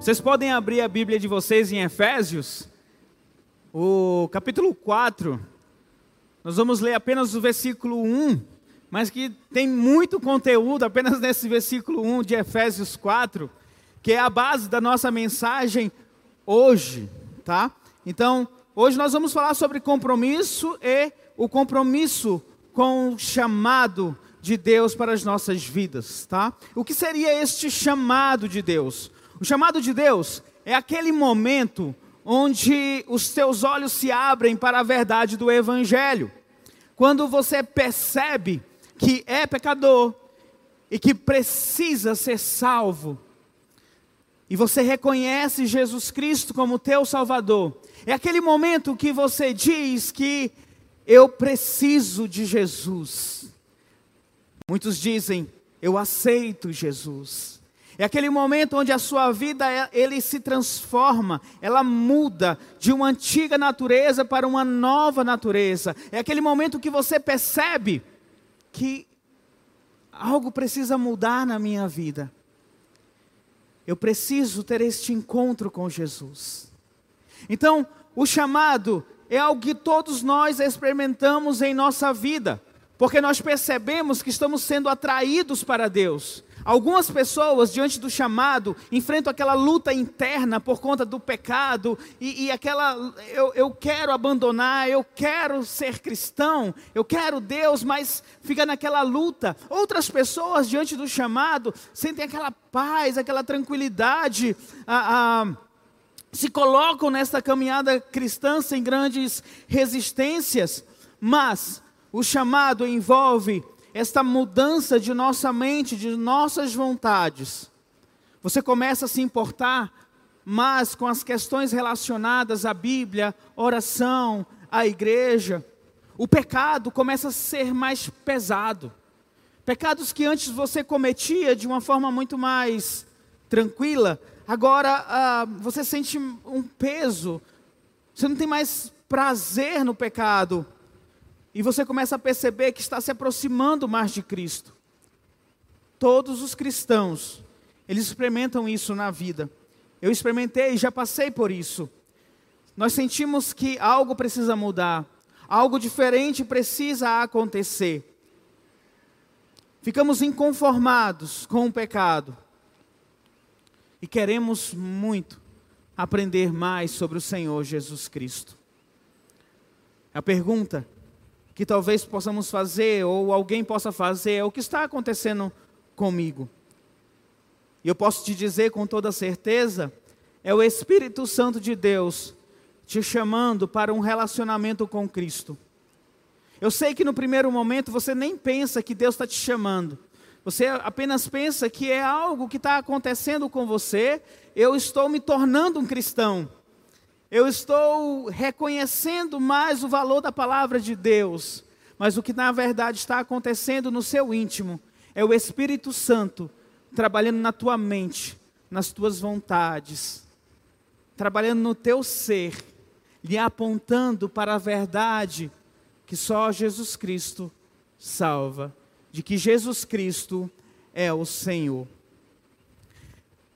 Vocês podem abrir a Bíblia de vocês em Efésios, o capítulo 4. Nós vamos ler apenas o versículo 1, mas que tem muito conteúdo apenas nesse versículo 1 de Efésios 4, que é a base da nossa mensagem hoje, tá? Então, hoje nós vamos falar sobre compromisso e o compromisso com o chamado de Deus para as nossas vidas, tá? O que seria este chamado de Deus? O chamado de Deus é aquele momento onde os teus olhos se abrem para a verdade do Evangelho. Quando você percebe que é pecador e que precisa ser salvo, e você reconhece Jesus Cristo como teu Salvador, é aquele momento que você diz que eu preciso de Jesus. Muitos dizem, eu aceito Jesus. É aquele momento onde a sua vida ele se transforma, ela muda de uma antiga natureza para uma nova natureza. É aquele momento que você percebe que algo precisa mudar na minha vida. Eu preciso ter este encontro com Jesus. Então, o chamado é algo que todos nós experimentamos em nossa vida, porque nós percebemos que estamos sendo atraídos para Deus. Algumas pessoas, diante do chamado, enfrentam aquela luta interna por conta do pecado e, e aquela, eu, eu, quero abandonar, eu quero ser cristão, eu quero Deus, mas fica naquela luta. Outras pessoas, diante do chamado, sentem aquela paz, aquela tranquilidade, a, a, se colocam nessa caminhada cristã sem grandes resistências, mas o chamado envolve esta mudança de nossa mente, de nossas vontades, você começa a se importar mais com as questões relacionadas à Bíblia, oração, à igreja. O pecado começa a ser mais pesado. Pecados que antes você cometia de uma forma muito mais tranquila, agora ah, você sente um peso, você não tem mais prazer no pecado, e você começa a perceber que está se aproximando mais de Cristo. Todos os cristãos, eles experimentam isso na vida. Eu experimentei, já passei por isso. Nós sentimos que algo precisa mudar, algo diferente precisa acontecer. Ficamos inconformados com o pecado e queremos muito aprender mais sobre o Senhor Jesus Cristo. A pergunta que talvez possamos fazer, ou alguém possa fazer, é o que está acontecendo comigo. E eu posso te dizer com toda certeza, é o Espírito Santo de Deus te chamando para um relacionamento com Cristo. Eu sei que no primeiro momento você nem pensa que Deus está te chamando. Você apenas pensa que é algo que está acontecendo com você. Eu estou me tornando um cristão eu estou reconhecendo mais o valor da palavra de Deus, mas o que na verdade está acontecendo no seu íntimo é o Espírito Santo trabalhando na tua mente, nas tuas vontades, trabalhando no teu ser, lhe apontando para a verdade que só Jesus Cristo salva, de que Jesus Cristo é o Senhor.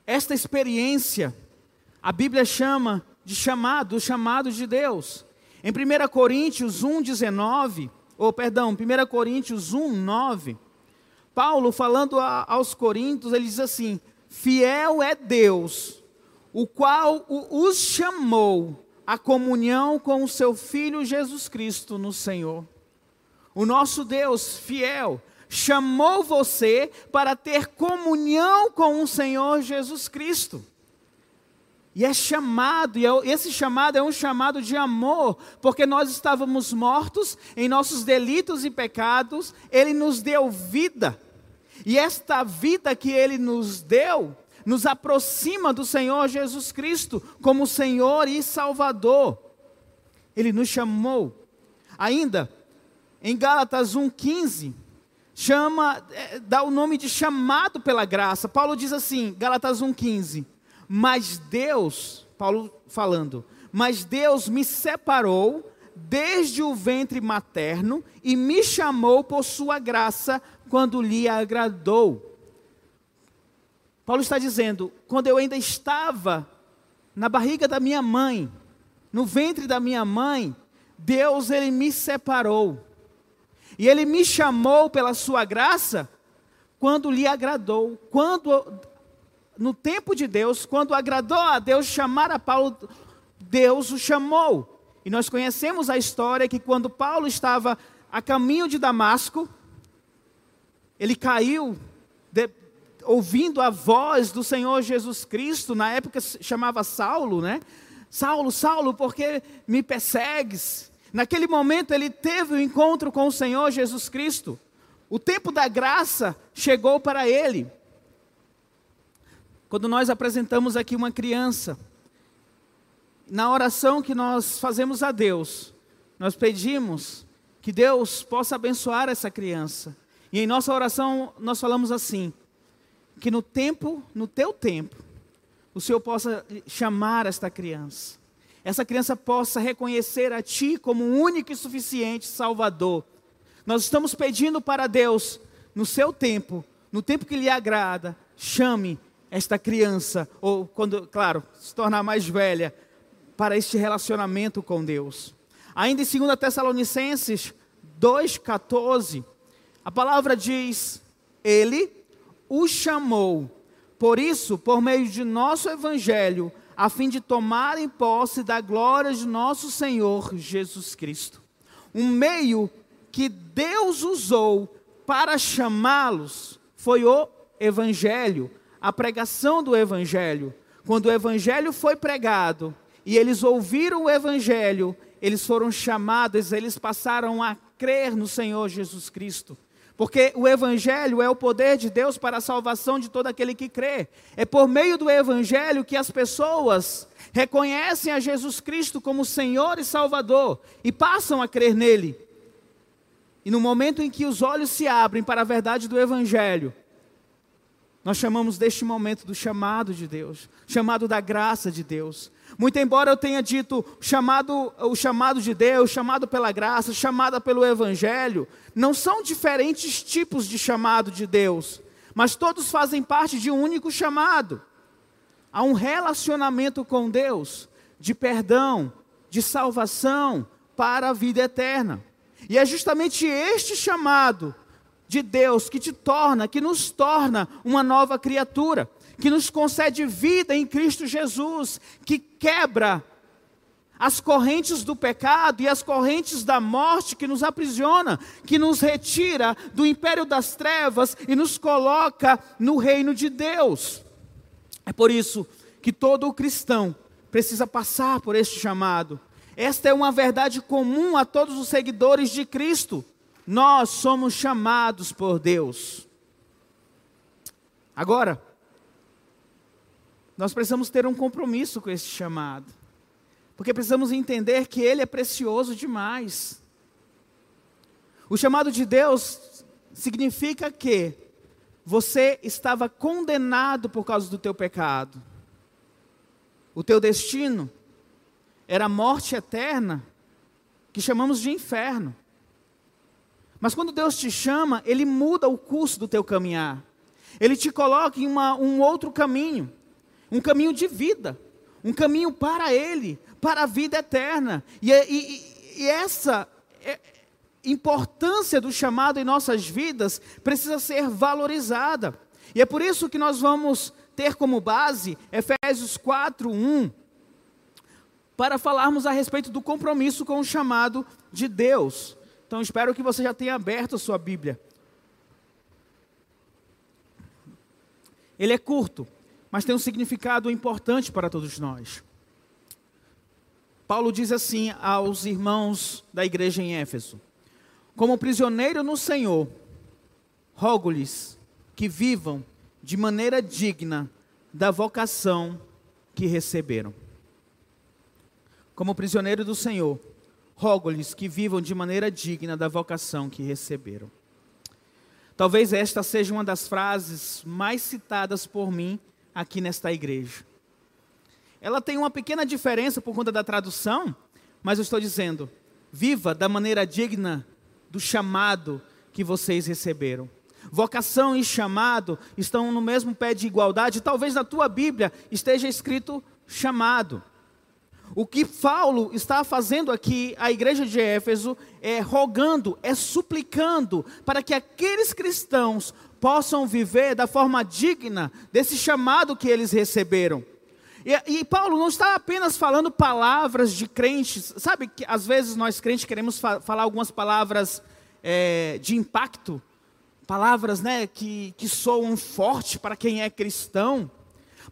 Esta experiência, a Bíblia chama de chamado, chamado de Deus. Em 1 Coríntios 1,19, ou perdão, 1 Coríntios 1, 9, Paulo falando a, aos Coríntios, ele diz assim: Fiel é Deus, o qual os chamou à comunhão com o seu Filho Jesus Cristo no Senhor. O nosso Deus fiel chamou você para ter comunhão com o Senhor Jesus Cristo. E é chamado, e é esse chamado é um chamado de amor, porque nós estávamos mortos em nossos delitos e pecados, Ele nos deu vida. E esta vida que Ele nos deu, nos aproxima do Senhor Jesus Cristo como Senhor e Salvador. Ele nos chamou. Ainda, em Gálatas 1,15, chama, é, dá o nome de chamado pela graça. Paulo diz assim, Gálatas 1,15 mas Deus, Paulo falando, mas Deus me separou desde o ventre materno e me chamou por sua graça quando lhe agradou. Paulo está dizendo: quando eu ainda estava na barriga da minha mãe, no ventre da minha mãe, Deus ele me separou. E ele me chamou pela sua graça quando lhe agradou. Quando no tempo de Deus, quando agradou a Deus chamar a Paulo, Deus o chamou. E nós conhecemos a história que quando Paulo estava a caminho de Damasco, ele caiu de, ouvindo a voz do Senhor Jesus Cristo, na época chamava Saulo, né? Saulo, Saulo, por que me persegues? Naquele momento ele teve o um encontro com o Senhor Jesus Cristo. O tempo da graça chegou para ele. Quando nós apresentamos aqui uma criança, na oração que nós fazemos a Deus, nós pedimos que Deus possa abençoar essa criança. E em nossa oração nós falamos assim: que no tempo, no teu tempo, o Senhor possa chamar esta criança. Essa criança possa reconhecer a Ti como único e suficiente Salvador. Nós estamos pedindo para Deus, no seu tempo, no tempo que lhe agrada, chame esta criança, ou quando, claro, se tornar mais velha, para este relacionamento com Deus. Ainda em 2 Tessalonicenses 2,14, a palavra diz: Ele o chamou, por isso, por meio de nosso evangelho, a fim de tomarem posse da glória de nosso Senhor Jesus Cristo. Um meio que Deus usou para chamá-los foi o evangelho, a pregação do evangelho. Quando o evangelho foi pregado e eles ouviram o evangelho, eles foram chamados, eles passaram a crer no Senhor Jesus Cristo. Porque o Evangelho é o poder de Deus para a salvação de todo aquele que crê. É por meio do Evangelho que as pessoas reconhecem a Jesus Cristo como Senhor e Salvador e passam a crer nele. E no momento em que os olhos se abrem para a verdade do Evangelho, nós chamamos deste momento do chamado de Deus, chamado da graça de Deus. Muito embora eu tenha dito chamado, o chamado de Deus, chamado pela graça, chamada pelo Evangelho, não são diferentes tipos de chamado de Deus, mas todos fazem parte de um único chamado. Há um relacionamento com Deus, de perdão, de salvação para a vida eterna. E é justamente este chamado de Deus que te torna, que nos torna uma nova criatura que nos concede vida em Cristo Jesus, que quebra as correntes do pecado e as correntes da morte que nos aprisiona, que nos retira do império das trevas e nos coloca no reino de Deus. É por isso que todo cristão precisa passar por este chamado. Esta é uma verdade comum a todos os seguidores de Cristo. Nós somos chamados por Deus. Agora, nós precisamos ter um compromisso com esse chamado. Porque precisamos entender que ele é precioso demais. O chamado de Deus significa que você estava condenado por causa do teu pecado. O teu destino era a morte eterna, que chamamos de inferno. Mas quando Deus te chama, Ele muda o curso do teu caminhar. Ele te coloca em uma, um outro caminho um caminho de vida, um caminho para Ele, para a vida eterna. E, e, e essa é, importância do chamado em nossas vidas precisa ser valorizada. E é por isso que nós vamos ter como base Efésios 4, 1, para falarmos a respeito do compromisso com o chamado de Deus. Então espero que você já tenha aberto a sua Bíblia. Ele é curto, mas tem um significado importante para todos nós. Paulo diz assim aos irmãos da igreja em Éfeso: Como prisioneiro no Senhor, rogo-lhes que vivam de maneira digna da vocação que receberam. Como prisioneiro do Senhor, rogo-lhes que vivam de maneira digna da vocação que receberam. Talvez esta seja uma das frases mais citadas por mim aqui nesta igreja. Ela tem uma pequena diferença por conta da tradução, mas eu estou dizendo: viva da maneira digna do chamado que vocês receberam. Vocação e chamado estão no mesmo pé de igualdade. Talvez na tua Bíblia esteja escrito chamado. O que Paulo está fazendo aqui, a igreja de Éfeso, é rogando, é suplicando para que aqueles cristãos possam viver da forma digna desse chamado que eles receberam. E, e, Paulo não está apenas falando palavras de crentes, sabe que às vezes nós crentes queremos fa falar algumas palavras é, de impacto, palavras né, que, que soam forte para quem é cristão.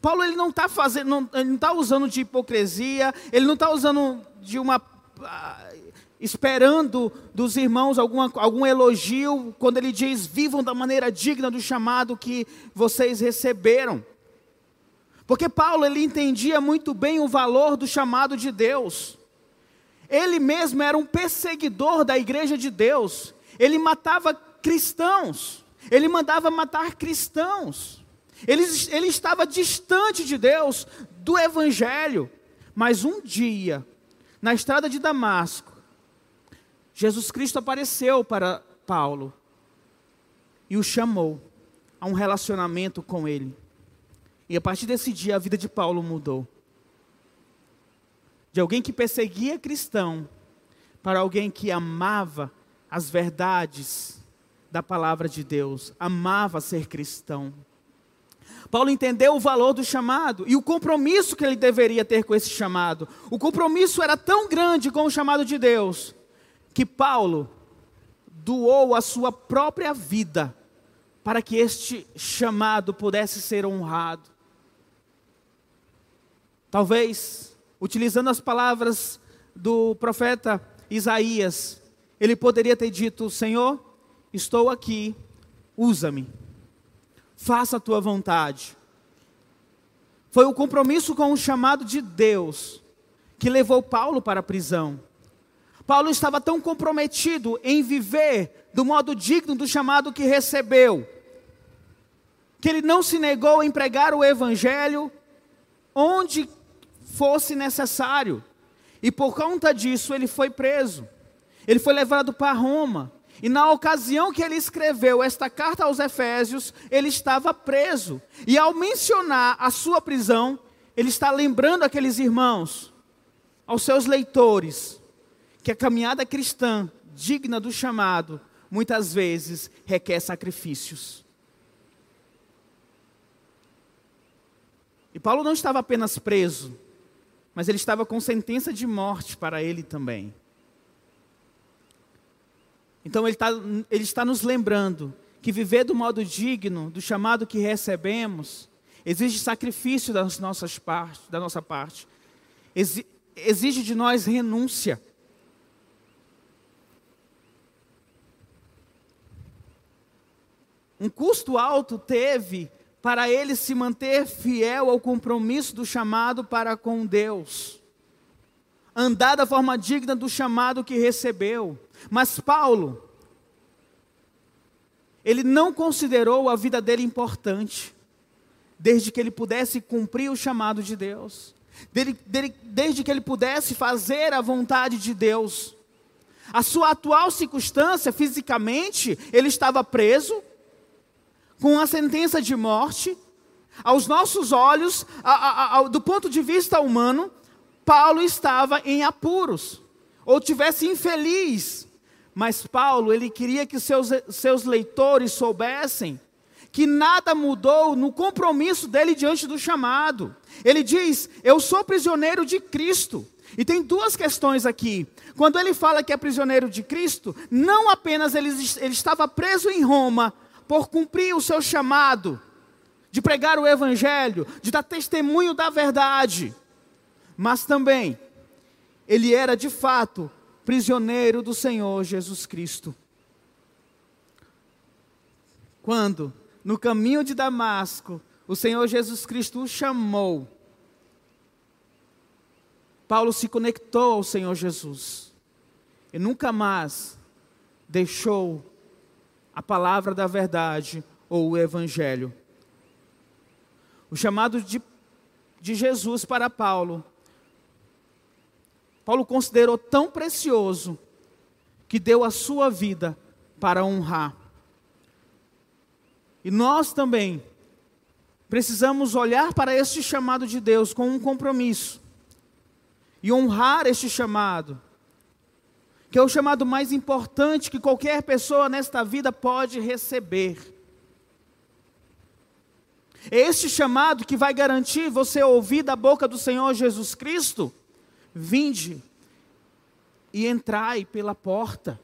Paulo ele não está fazendo, não, ele não está usando de hipocrisia, ele não está usando de uma ah, esperando dos irmãos alguma, algum elogio quando ele diz vivam da maneira digna do chamado que vocês receberam. Porque Paulo ele entendia muito bem o valor do chamado de Deus. Ele mesmo era um perseguidor da igreja de Deus. Ele matava cristãos. Ele mandava matar cristãos. Ele, ele estava distante de Deus, do Evangelho. Mas um dia, na estrada de Damasco, Jesus Cristo apareceu para Paulo e o chamou a um relacionamento com ele. E a partir desse dia a vida de Paulo mudou. De alguém que perseguia cristão para alguém que amava as verdades da palavra de Deus, amava ser cristão. Paulo entendeu o valor do chamado e o compromisso que ele deveria ter com esse chamado. O compromisso era tão grande com o chamado de Deus que Paulo doou a sua própria vida para que este chamado pudesse ser honrado. Talvez, utilizando as palavras do profeta Isaías, ele poderia ter dito: Senhor, estou aqui, usa-me, faça a tua vontade. Foi o compromisso com o chamado de Deus que levou Paulo para a prisão. Paulo estava tão comprometido em viver do modo digno do chamado que recebeu, que ele não se negou em pregar o evangelho onde fosse necessário. E por conta disso ele foi preso. Ele foi levado para Roma. E na ocasião que ele escreveu esta carta aos Efésios, ele estava preso. E ao mencionar a sua prisão, ele está lembrando aqueles irmãos, aos seus leitores, que a caminhada cristã, digna do chamado, muitas vezes requer sacrifícios. E Paulo não estava apenas preso, mas ele estava com sentença de morte para ele também. Então ele está, ele está nos lembrando que viver do modo digno, do chamado que recebemos, exige sacrifício das nossas partes, da nossa parte. exige de nós renúncia. Um custo alto teve para ele se manter fiel ao compromisso do chamado para com Deus, andar da forma digna do chamado que recebeu. Mas Paulo, ele não considerou a vida dele importante, desde que ele pudesse cumprir o chamado de Deus, dele, dele, desde que ele pudesse fazer a vontade de Deus. A sua atual circunstância, fisicamente, ele estava preso, com a sentença de morte, aos nossos olhos, a, a, a, do ponto de vista humano, Paulo estava em apuros, ou tivesse infeliz. Mas Paulo, ele queria que seus, seus leitores soubessem que nada mudou no compromisso dele diante do chamado. Ele diz: Eu sou prisioneiro de Cristo. E tem duas questões aqui. Quando ele fala que é prisioneiro de Cristo, não apenas ele, ele estava preso em Roma, por cumprir o seu chamado de pregar o Evangelho, de dar testemunho da verdade, mas também ele era de fato prisioneiro do Senhor Jesus Cristo. Quando, no caminho de Damasco, o Senhor Jesus Cristo o chamou, Paulo se conectou ao Senhor Jesus e nunca mais deixou a palavra da verdade ou o evangelho. O chamado de, de Jesus para Paulo, Paulo considerou tão precioso que deu a sua vida para honrar. E nós também precisamos olhar para este chamado de Deus com um compromisso e honrar este chamado, que é o chamado mais importante que qualquer pessoa nesta vida pode receber. É este chamado que vai garantir você ouvir da boca do Senhor Jesus Cristo: vinde e entrai pela porta.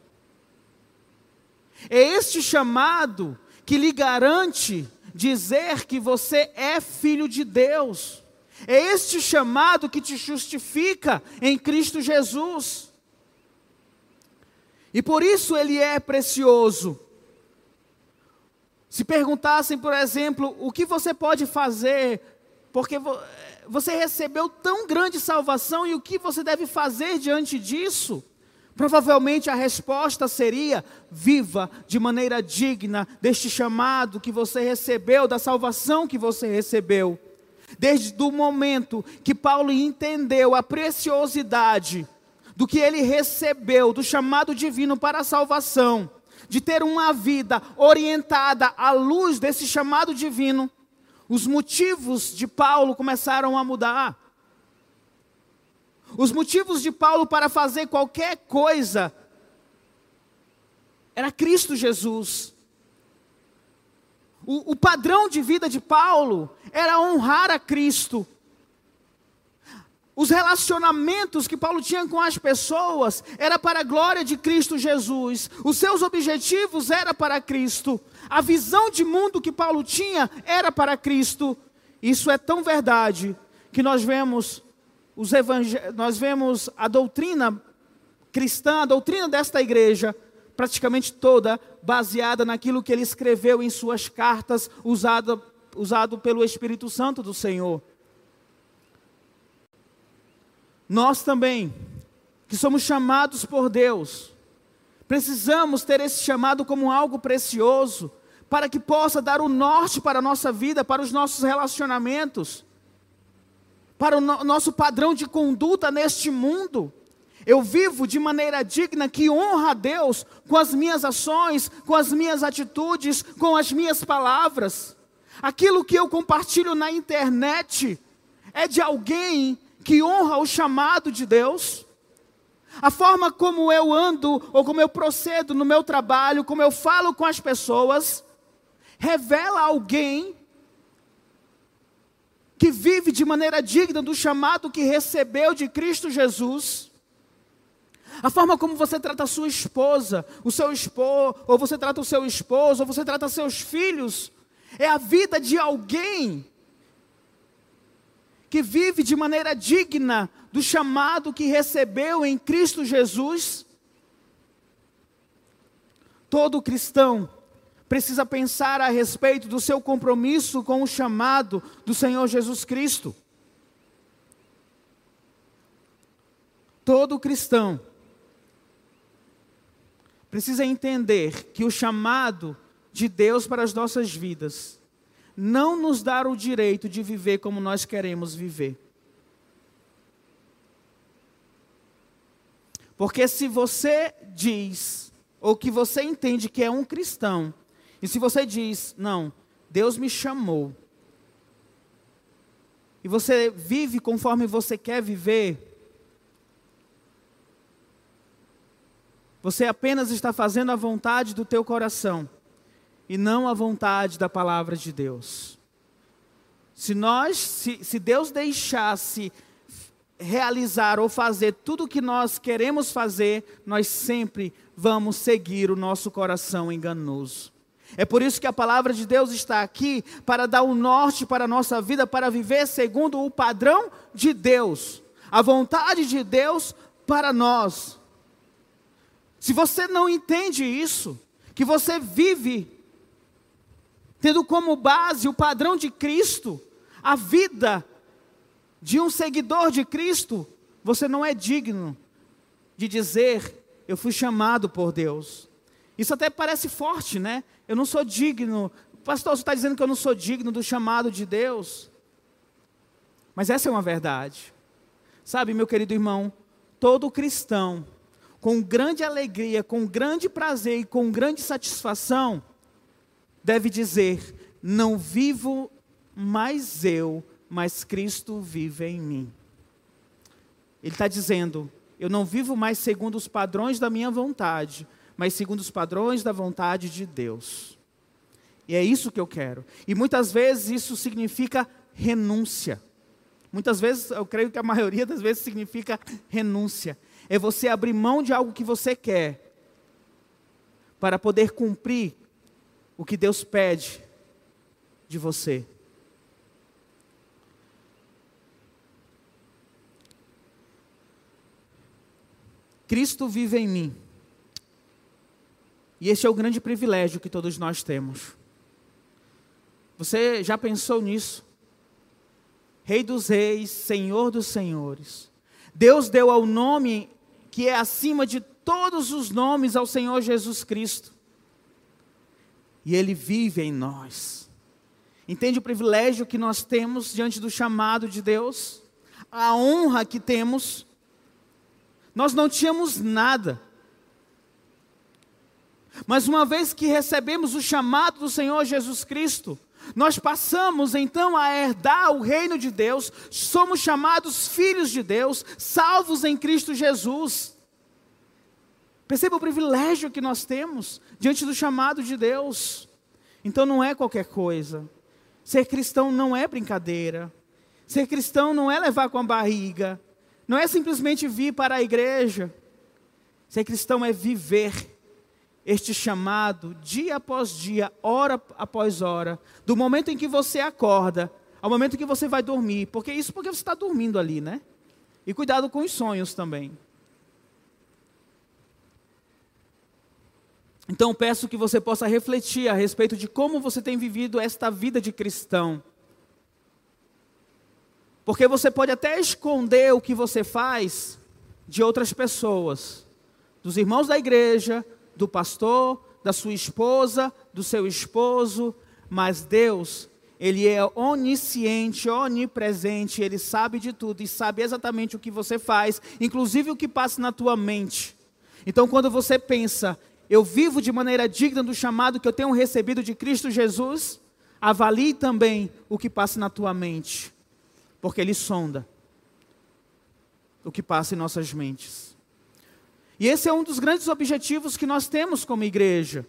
É este chamado que lhe garante dizer que você é filho de Deus. É este chamado que te justifica em Cristo Jesus. E por isso ele é precioso. Se perguntassem, por exemplo, o que você pode fazer, porque você recebeu tão grande salvação e o que você deve fazer diante disso? Provavelmente a resposta seria: viva de maneira digna deste chamado que você recebeu, da salvação que você recebeu. Desde o momento que Paulo entendeu a preciosidade do que ele recebeu, do chamado divino para a salvação, de ter uma vida orientada à luz desse chamado divino, os motivos de Paulo começaram a mudar. Os motivos de Paulo para fazer qualquer coisa era Cristo Jesus. O, o, padrão de vida de Paulo era honrar a Cristo. Os relacionamentos que Paulo tinha com as pessoas era para a glória de Cristo Jesus. Os seus objetivos era para Cristo. A visão de mundo que Paulo tinha era para Cristo. Isso é tão verdade que nós vemos os nós vemos a doutrina cristã, a doutrina desta igreja, praticamente toda baseada naquilo que ele escreveu em suas cartas, usado, usado pelo Espírito Santo do Senhor. Nós também, que somos chamados por Deus, precisamos ter esse chamado como algo precioso, para que possa dar o norte para a nossa vida, para os nossos relacionamentos para o no nosso padrão de conduta neste mundo. Eu vivo de maneira digna que honra a Deus com as minhas ações, com as minhas atitudes, com as minhas palavras. Aquilo que eu compartilho na internet é de alguém que honra o chamado de Deus. A forma como eu ando ou como eu procedo no meu trabalho, como eu falo com as pessoas, revela alguém que vive de maneira digna do chamado que recebeu de Cristo Jesus. A forma como você trata a sua esposa, o seu esposo, ou você trata o seu esposo, ou você trata seus filhos, é a vida de alguém que vive de maneira digna do chamado que recebeu em Cristo Jesus. Todo cristão precisa pensar a respeito do seu compromisso com o chamado do Senhor Jesus Cristo. Todo cristão precisa entender que o chamado de Deus para as nossas vidas não nos dá o direito de viver como nós queremos viver. Porque se você diz, ou que você entende que é um cristão, e se você diz, não, Deus me chamou, e você vive conforme você quer viver, você apenas está fazendo a vontade do teu coração e não a vontade da palavra de Deus. Se nós, se, se Deus deixasse realizar ou fazer tudo o que nós queremos fazer, nós sempre vamos seguir o nosso coração enganoso. É por isso que a palavra de Deus está aqui para dar o um norte para a nossa vida, para viver segundo o padrão de Deus, a vontade de Deus para nós. Se você não entende isso, que você vive tendo como base o padrão de Cristo, a vida de um seguidor de Cristo, você não é digno de dizer: Eu fui chamado por Deus. Isso até parece forte, né? Eu não sou digno. Pastor, você está dizendo que eu não sou digno do chamado de Deus? Mas essa é uma verdade. Sabe, meu querido irmão, todo cristão, com grande alegria, com grande prazer e com grande satisfação, deve dizer: Não vivo mais eu, mas Cristo vive em mim. Ele está dizendo: Eu não vivo mais segundo os padrões da minha vontade, mas segundo os padrões da vontade de Deus. E é isso que eu quero. E muitas vezes isso significa renúncia. Muitas vezes, eu creio que a maioria das vezes significa renúncia. É você abrir mão de algo que você quer para poder cumprir o que Deus pede de você. Cristo vive em mim. E esse é o grande privilégio que todos nós temos. Você já pensou nisso? Rei dos reis, Senhor dos senhores. Deus deu ao nome que é acima de todos os nomes ao Senhor Jesus Cristo. E Ele vive em nós. Entende o privilégio que nós temos diante do chamado de Deus? A honra que temos. Nós não tínhamos nada. Mas uma vez que recebemos o chamado do Senhor Jesus Cristo, nós passamos então a herdar o reino de Deus, somos chamados filhos de Deus, salvos em Cristo Jesus. Perceba o privilégio que nós temos diante do chamado de Deus. Então não é qualquer coisa. Ser cristão não é brincadeira. Ser cristão não é levar com a barriga. Não é simplesmente vir para a igreja. Ser cristão é viver este chamado dia após dia, hora após hora, do momento em que você acorda ao momento em que você vai dormir, porque isso porque você está dormindo ali, né? E cuidado com os sonhos também. Então peço que você possa refletir a respeito de como você tem vivido esta vida de cristão. Porque você pode até esconder o que você faz de outras pessoas, dos irmãos da igreja, do pastor, da sua esposa, do seu esposo, mas Deus, Ele é onisciente, onipresente, Ele sabe de tudo e sabe exatamente o que você faz, inclusive o que passa na tua mente. Então, quando você pensa, eu vivo de maneira digna do chamado que eu tenho recebido de Cristo Jesus, avalie também o que passa na tua mente, porque Ele sonda o que passa em nossas mentes. E esse é um dos grandes objetivos que nós temos como igreja.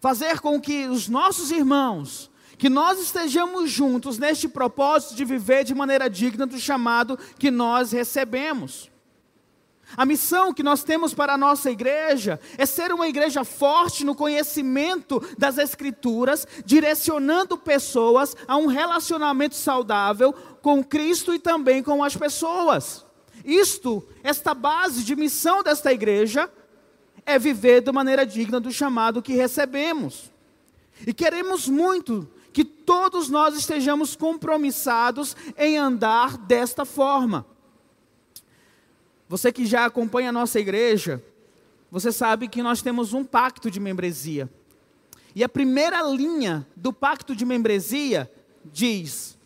Fazer com que os nossos irmãos, que nós estejamos juntos neste propósito de viver de maneira digna do chamado que nós recebemos. A missão que nós temos para a nossa igreja é ser uma igreja forte no conhecimento das Escrituras, direcionando pessoas a um relacionamento saudável com Cristo e também com as pessoas. Isto, esta base de missão desta igreja, é viver de maneira digna do chamado que recebemos. E queremos muito que todos nós estejamos compromissados em andar desta forma. Você que já acompanha a nossa igreja, você sabe que nós temos um pacto de membresia. E a primeira linha do pacto de membresia diz: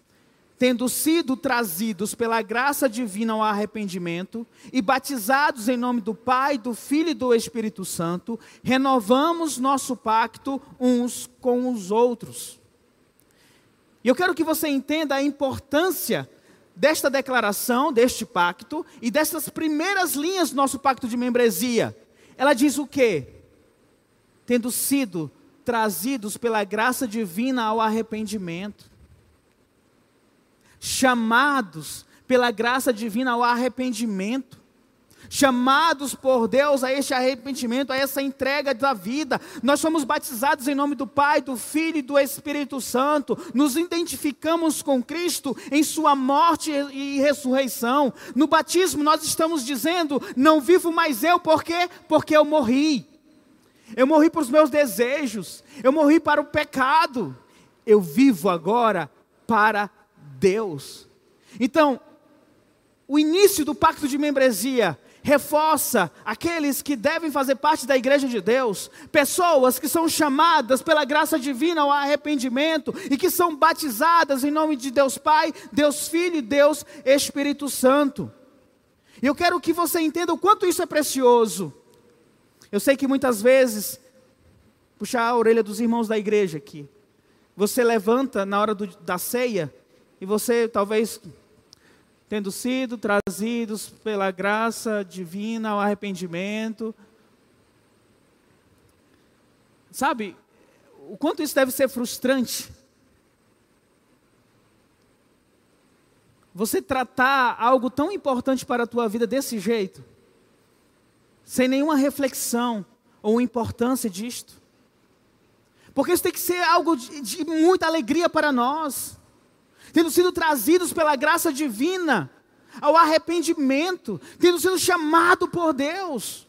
tendo sido trazidos pela graça divina ao arrependimento e batizados em nome do Pai, do Filho e do Espírito Santo, renovamos nosso pacto uns com os outros. E eu quero que você entenda a importância desta declaração, deste pacto e dessas primeiras linhas do nosso pacto de membresia. Ela diz o quê? Tendo sido trazidos pela graça divina ao arrependimento chamados pela graça divina ao arrependimento, chamados por Deus a este arrependimento, a essa entrega da vida. Nós somos batizados em nome do Pai, do Filho e do Espírito Santo. Nos identificamos com Cristo em sua morte e ressurreição. No batismo nós estamos dizendo: não vivo mais eu, por quê? Porque eu morri. Eu morri para os meus desejos, eu morri para o pecado. Eu vivo agora para Deus. Então, o início do pacto de membresia reforça aqueles que devem fazer parte da igreja de Deus, pessoas que são chamadas pela graça divina ao arrependimento e que são batizadas em nome de Deus Pai, Deus Filho e Deus Espírito Santo. E eu quero que você entenda o quanto isso é precioso. Eu sei que muitas vezes puxar a orelha dos irmãos da igreja aqui. Você levanta na hora do, da ceia e você talvez tendo sido trazidos pela graça divina ao arrependimento. Sabe, o quanto isso deve ser frustrante. Você tratar algo tão importante para a tua vida desse jeito, sem nenhuma reflexão ou importância disto. Porque isso tem que ser algo de, de muita alegria para nós tendo sido trazidos pela graça divina ao arrependimento, tendo sido chamado por Deus.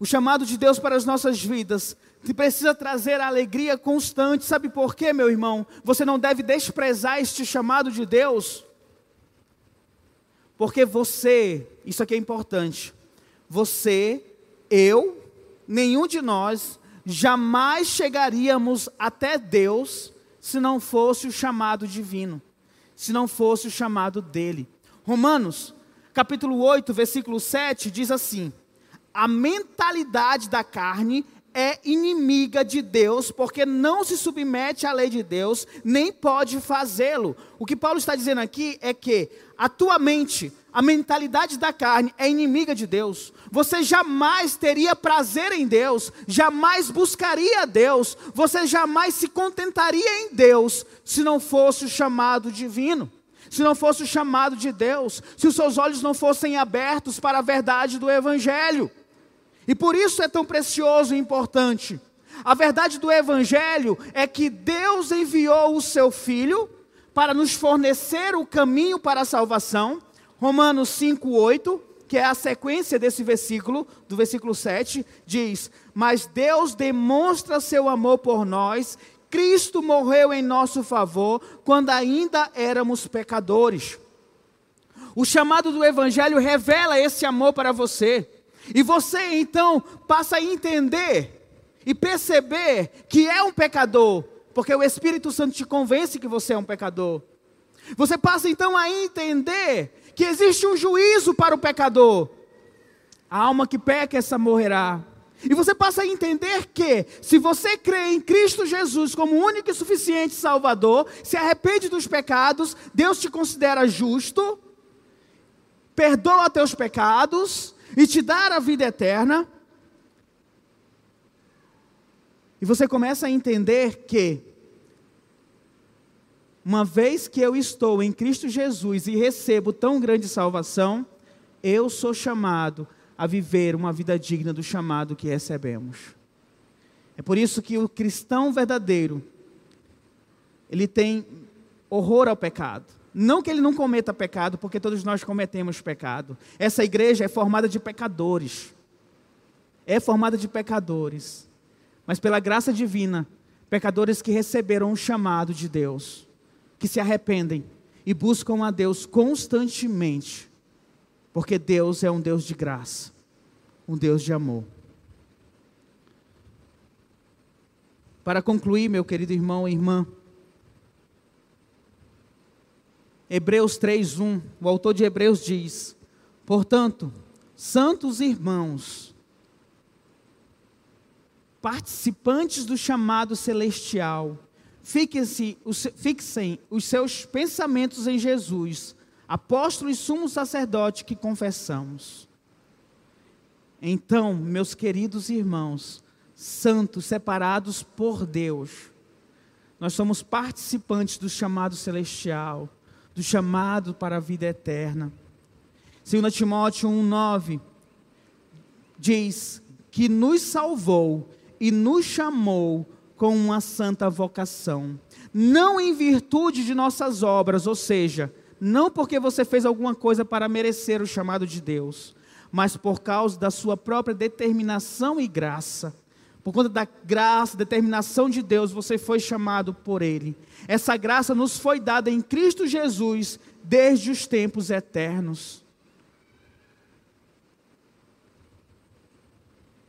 O chamado de Deus para as nossas vidas te precisa trazer alegria constante. Sabe por quê, meu irmão? Você não deve desprezar este chamado de Deus. Porque você, isso aqui é importante. Você, eu, nenhum de nós jamais chegaríamos até Deus se não fosse o chamado divino, se não fosse o chamado dele. Romanos, capítulo 8, versículo 7 diz assim: A mentalidade da carne é inimiga de Deus, porque não se submete à lei de Deus, nem pode fazê-lo. O que Paulo está dizendo aqui é que a tua mente, a mentalidade da carne é inimiga de Deus. Você jamais teria prazer em Deus, jamais buscaria Deus, você jamais se contentaria em Deus se não fosse o chamado divino. Se não fosse o chamado de Deus, se os seus olhos não fossem abertos para a verdade do Evangelho. E por isso é tão precioso e importante. A verdade do Evangelho é que Deus enviou o seu Filho para nos fornecer o caminho para a salvação Romanos 5:8, que é a sequência desse versículo, do versículo 7, diz: "Mas Deus demonstra seu amor por nós, Cristo morreu em nosso favor quando ainda éramos pecadores." O chamado do evangelho revela esse amor para você. E você então passa a entender e perceber que é um pecador, porque o Espírito Santo te convence que você é um pecador. Você passa então a entender que existe um juízo para o pecador. A alma que peca, essa morrerá. E você passa a entender que, se você crê em Cristo Jesus como único e suficiente Salvador, se arrepende dos pecados, Deus te considera justo, perdoa teus pecados e te dá a vida eterna. E você começa a entender que uma vez que eu estou em Cristo Jesus e recebo tão grande salvação, eu sou chamado a viver uma vida digna do chamado que recebemos. É por isso que o cristão verdadeiro, ele tem horror ao pecado. Não que ele não cometa pecado, porque todos nós cometemos pecado. Essa igreja é formada de pecadores. É formada de pecadores. Mas pela graça divina, pecadores que receberam o chamado de Deus que se arrependem e buscam a Deus constantemente, porque Deus é um Deus de graça, um Deus de amor. Para concluir, meu querido irmão e irmã, Hebreus 3:1, o autor de Hebreus diz: Portanto, santos irmãos, participantes do chamado celestial, Fixem, fixem os seus pensamentos em Jesus, apóstolo e sumo sacerdote que confessamos. Então, meus queridos irmãos, santos, separados por Deus, nós somos participantes do chamado celestial, do chamado para a vida eterna. 2 Timóteo 1,9 diz que nos salvou e nos chamou com uma santa vocação, não em virtude de nossas obras, ou seja, não porque você fez alguma coisa para merecer o chamado de Deus, mas por causa da sua própria determinação e graça. Por conta da graça, determinação de Deus, você foi chamado por Ele. Essa graça nos foi dada em Cristo Jesus desde os tempos eternos.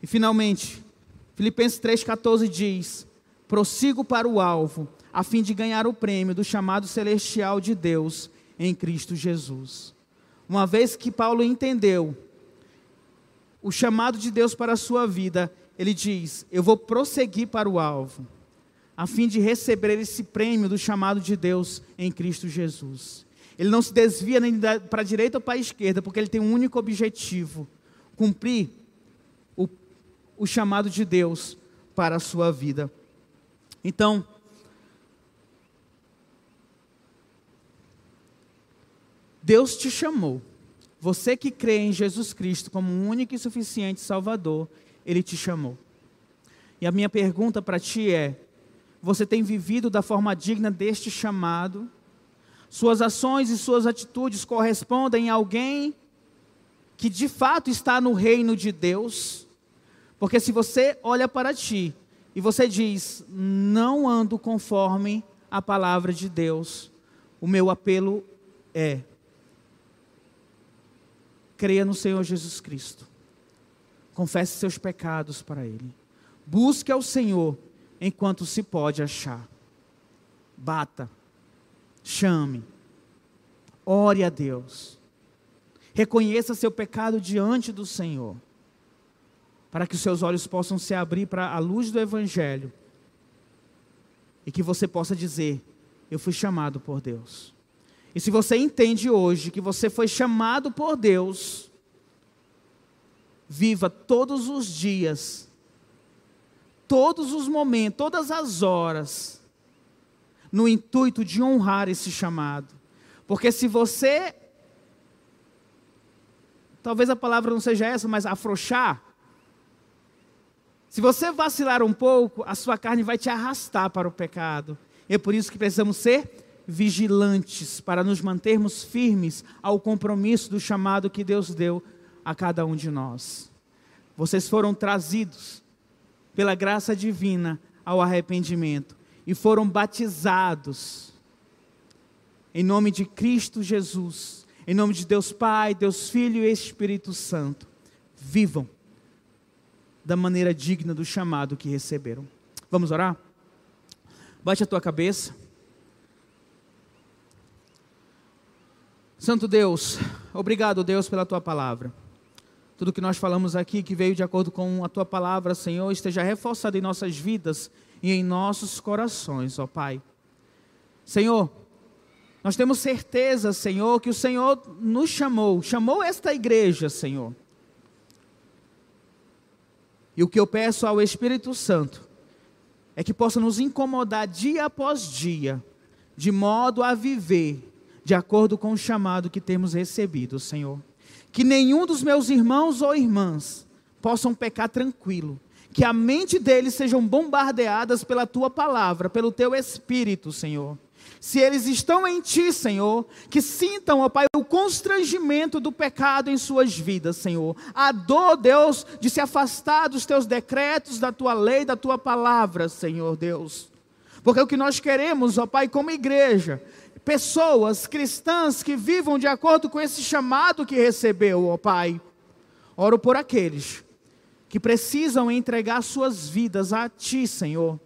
E finalmente, Filipenses 3,14 diz: prossigo para o alvo, a fim de ganhar o prêmio do chamado celestial de Deus em Cristo Jesus. Uma vez que Paulo entendeu o chamado de Deus para a sua vida, ele diz: Eu vou prosseguir para o alvo, a fim de receber esse prêmio do chamado de Deus em Cristo Jesus. Ele não se desvia nem para a direita ou para a esquerda, porque ele tem um único objetivo: cumprir o, o chamado de Deus para a sua vida. Então, Deus te chamou. Você que crê em Jesus Cristo como um único e suficiente Salvador, Ele te chamou. E a minha pergunta para ti é: você tem vivido da forma digna deste chamado? Suas ações e suas atitudes correspondem a alguém que de fato está no reino de Deus? Porque se você olha para ti e você diz, não ando conforme a palavra de Deus, o meu apelo é: creia no Senhor Jesus Cristo. Confesse seus pecados para Ele. Busque ao Senhor enquanto se pode achar. Bata, chame, ore a Deus. Reconheça seu pecado diante do Senhor, para que os seus olhos possam se abrir para a luz do Evangelho e que você possa dizer: Eu fui chamado por Deus. E se você entende hoje que você foi chamado por Deus, viva todos os dias, todos os momentos, todas as horas, no intuito de honrar esse chamado. Porque se você, talvez a palavra não seja essa, mas afrouxar, se você vacilar um pouco, a sua carne vai te arrastar para o pecado. É por isso que precisamos ser vigilantes para nos mantermos firmes ao compromisso do chamado que Deus deu a cada um de nós. Vocês foram trazidos pela graça divina ao arrependimento e foram batizados em nome de Cristo Jesus, em nome de Deus Pai, Deus Filho e Espírito Santo. Vivam da maneira digna do chamado que receberam. Vamos orar? Bate a tua cabeça. Santo Deus, obrigado, Deus, pela tua palavra. Tudo que nós falamos aqui, que veio de acordo com a tua palavra, Senhor, esteja reforçado em nossas vidas e em nossos corações, ó Pai. Senhor, nós temos certeza, Senhor, que o Senhor nos chamou, chamou esta igreja, Senhor. E o que eu peço ao Espírito Santo é que possa nos incomodar dia após dia, de modo a viver de acordo com o chamado que temos recebido, Senhor. Que nenhum dos meus irmãos ou irmãs possam pecar tranquilo, que a mente deles sejam bombardeadas pela tua palavra, pelo teu espírito, Senhor. Se eles estão em ti, Senhor, que sintam, ó Pai, o constrangimento do pecado em suas vidas, Senhor. A dor, Deus, de se afastar dos teus decretos, da tua lei, da tua palavra, Senhor Deus. Porque o que nós queremos, ó Pai, como igreja, pessoas cristãs que vivam de acordo com esse chamado que recebeu, ó Pai. Oro por aqueles que precisam entregar suas vidas a Ti, Senhor.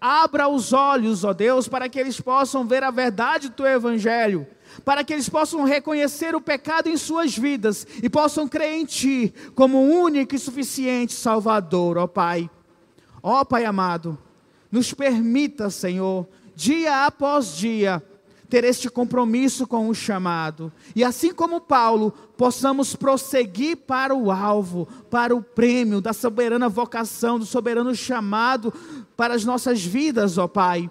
Abra os olhos, ó Deus, para que eles possam ver a verdade do Teu Evangelho, para que eles possam reconhecer o pecado em suas vidas e possam crer em Ti como único e suficiente Salvador, ó Pai. Ó Pai amado, nos permita, Senhor, dia após dia, ter este compromisso com o chamado. E assim como Paulo, possamos prosseguir para o alvo, para o prêmio da soberana vocação, do soberano chamado para as nossas vidas, ó Pai.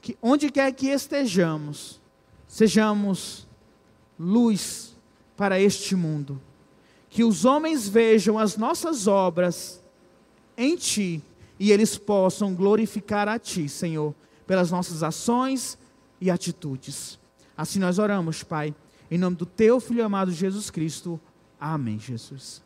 Que onde quer que estejamos, sejamos luz para este mundo. Que os homens vejam as nossas obras em Ti e eles possam glorificar a Ti, Senhor pelas nossas ações e atitudes. Assim nós oramos, Pai, em nome do Teu Filho amado Jesus Cristo. Amém, Jesus.